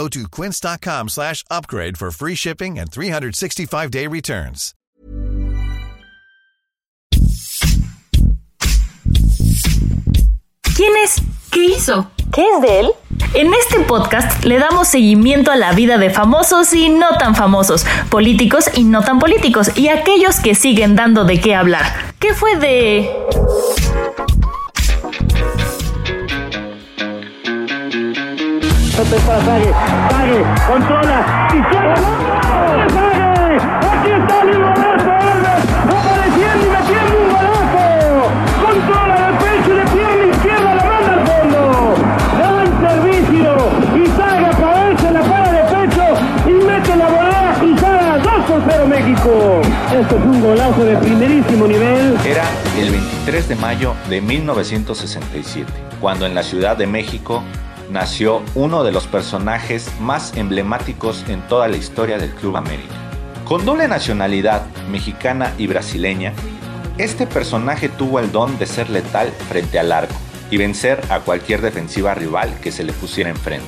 Go to quince.com slash upgrade for free shipping and 365-day returns. ¿Quién es? ¿Qué hizo? ¿Qué es de él? En este podcast le damos seguimiento a la vida de famosos y no tan famosos, políticos y no tan políticos, y aquellos que siguen dando de qué hablar. ¿Qué fue de...? Para Sague, Sague, controla, y Sague, aquí está Roberto Alves, apareciendo y metiendo un golazo, controla de pecho y de pierna izquierda, la manda al fondo, da el servicio, y Sague aparece, la para de pecho y mete la volea pisada, 2 por 0 México. Esto es un golazo de primerísimo nivel. Era el 23 de mayo de 1967, cuando en la Ciudad de México nació uno de los personajes más emblemáticos en toda la historia del Club América. Con doble nacionalidad mexicana y brasileña, este personaje tuvo el don de ser letal frente al arco y vencer a cualquier defensiva rival que se le pusiera enfrente.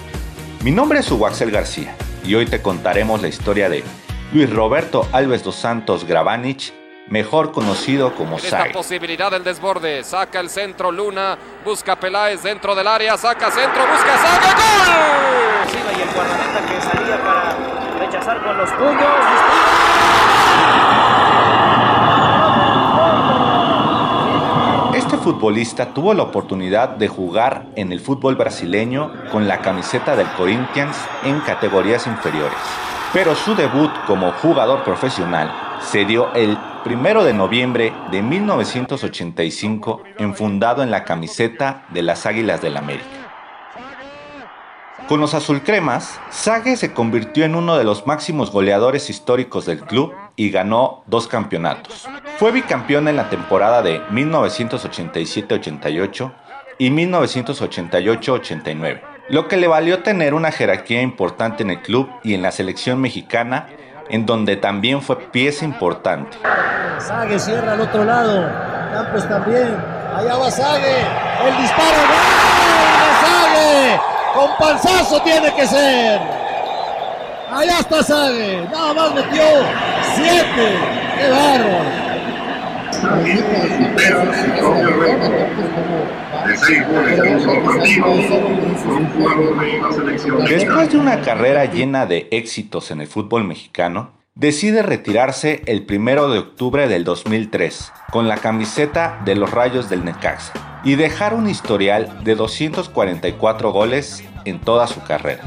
Mi nombre es Huaxel García y hoy te contaremos la historia de Luis Roberto Alves dos Santos Gravanich, mejor conocido como Esta Sague. posibilidad del desborde. Saca el centro Luna. Busca Peláez dentro del área. Saca centro. Busca Saga. ¡Gol! y el guardameta que salía para rechazar con los puños. Este futbolista tuvo la oportunidad de jugar en el fútbol brasileño con la camiseta del Corinthians en categorías inferiores. Pero su debut como jugador profesional se dio el 1 de noviembre de 1985 enfundado en la camiseta de las Águilas del América. Con los azulcremas, Sague se convirtió en uno de los máximos goleadores históricos del club y ganó dos campeonatos. Fue bicampeón en la temporada de 1987-88 y 1988-89, lo que le valió tener una jerarquía importante en el club y en la selección mexicana, en donde también fue pieza importante. Sague cierra al otro lado. Campos también. Allá va Sague. El disparo. ¡Gol de Sague! Con panzazo tiene que ser. Allá está Sague. Nada más metió siete. ¡Qué bárbaro! Después de una carrera llena de éxitos en el fútbol mexicano, decide retirarse el 1 de octubre del 2003 con la camiseta de los Rayos del Necaxa y dejar un historial de 244 goles en toda su carrera.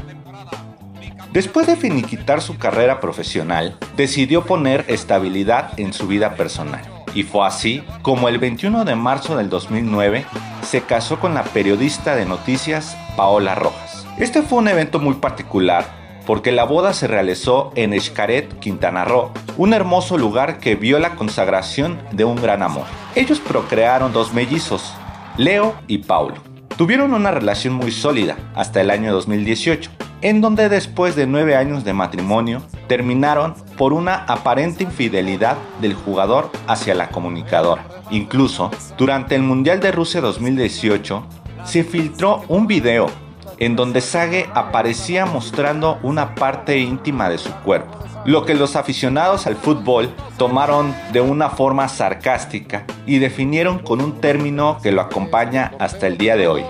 Después de finiquitar su carrera profesional, decidió poner estabilidad en su vida personal. Y fue así como el 21 de marzo del 2009 se casó con la periodista de noticias Paola Rojas. Este fue un evento muy particular porque la boda se realizó en Xcaret, Quintana Roo, un hermoso lugar que vio la consagración de un gran amor. Ellos procrearon dos mellizos, Leo y Paulo. Tuvieron una relación muy sólida hasta el año 2018, en donde después de nueve años de matrimonio terminaron por una aparente infidelidad del jugador hacia la comunicadora. Incluso, durante el Mundial de Rusia 2018, se filtró un video en donde Sage aparecía mostrando una parte íntima de su cuerpo, lo que los aficionados al fútbol tomaron de una forma sarcástica y definieron con un término que lo acompaña hasta el día de hoy.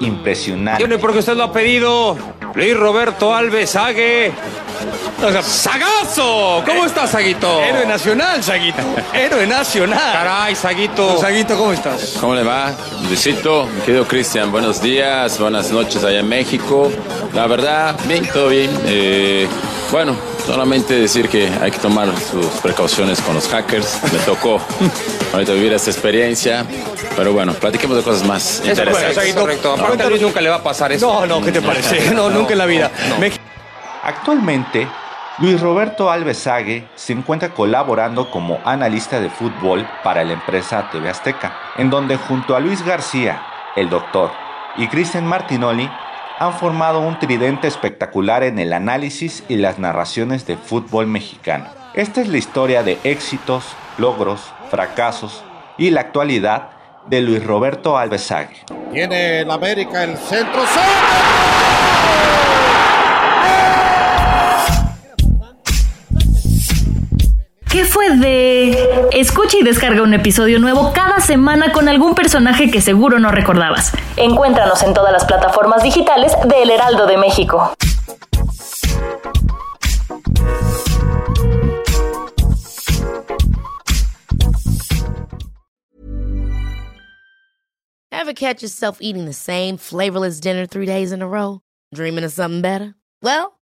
Impresionante. Tiene porque usted lo ha pedido. Luis Roberto Alves Sague. ¡Sagazo! ¿Cómo estás, Saguito? Héroe nacional, Saguito. Héroe nacional. Caray, Saguito. Saguito, ¿cómo estás? ¿Cómo le va? Luisito, mi querido Cristian, buenos días, buenas noches allá en México. La verdad, bien, todo bien. Eh, bueno, solamente decir que hay que tomar sus precauciones con los hackers. Me tocó ahorita vivir esta experiencia. Pero bueno, platiquemos de cosas más Eso, interesantes. Saguito. Correcto. Aparte a Luis nunca le va a pasar eso. No, no, ¿qué te parece? No, nunca en la vida. Actualmente, Luis Roberto Alves Sague se encuentra colaborando como analista de fútbol para la empresa TV Azteca, en donde junto a Luis García, el doctor, y Cristian Martinoli han formado un tridente espectacular en el análisis y las narraciones de fútbol mexicano. Esta es la historia de éxitos, logros, fracasos y la actualidad de Luis Roberto Alvesague. Tiene el América el centro. ¿Qué fue de...? Escucha y descarga un episodio nuevo cada semana con algún personaje que seguro no recordabas. Encuéntranos en todas las plataformas digitales de El Heraldo de México. Ever catch yourself eating the same flavorless dinner three days in a row? Dreaming of something better? Well,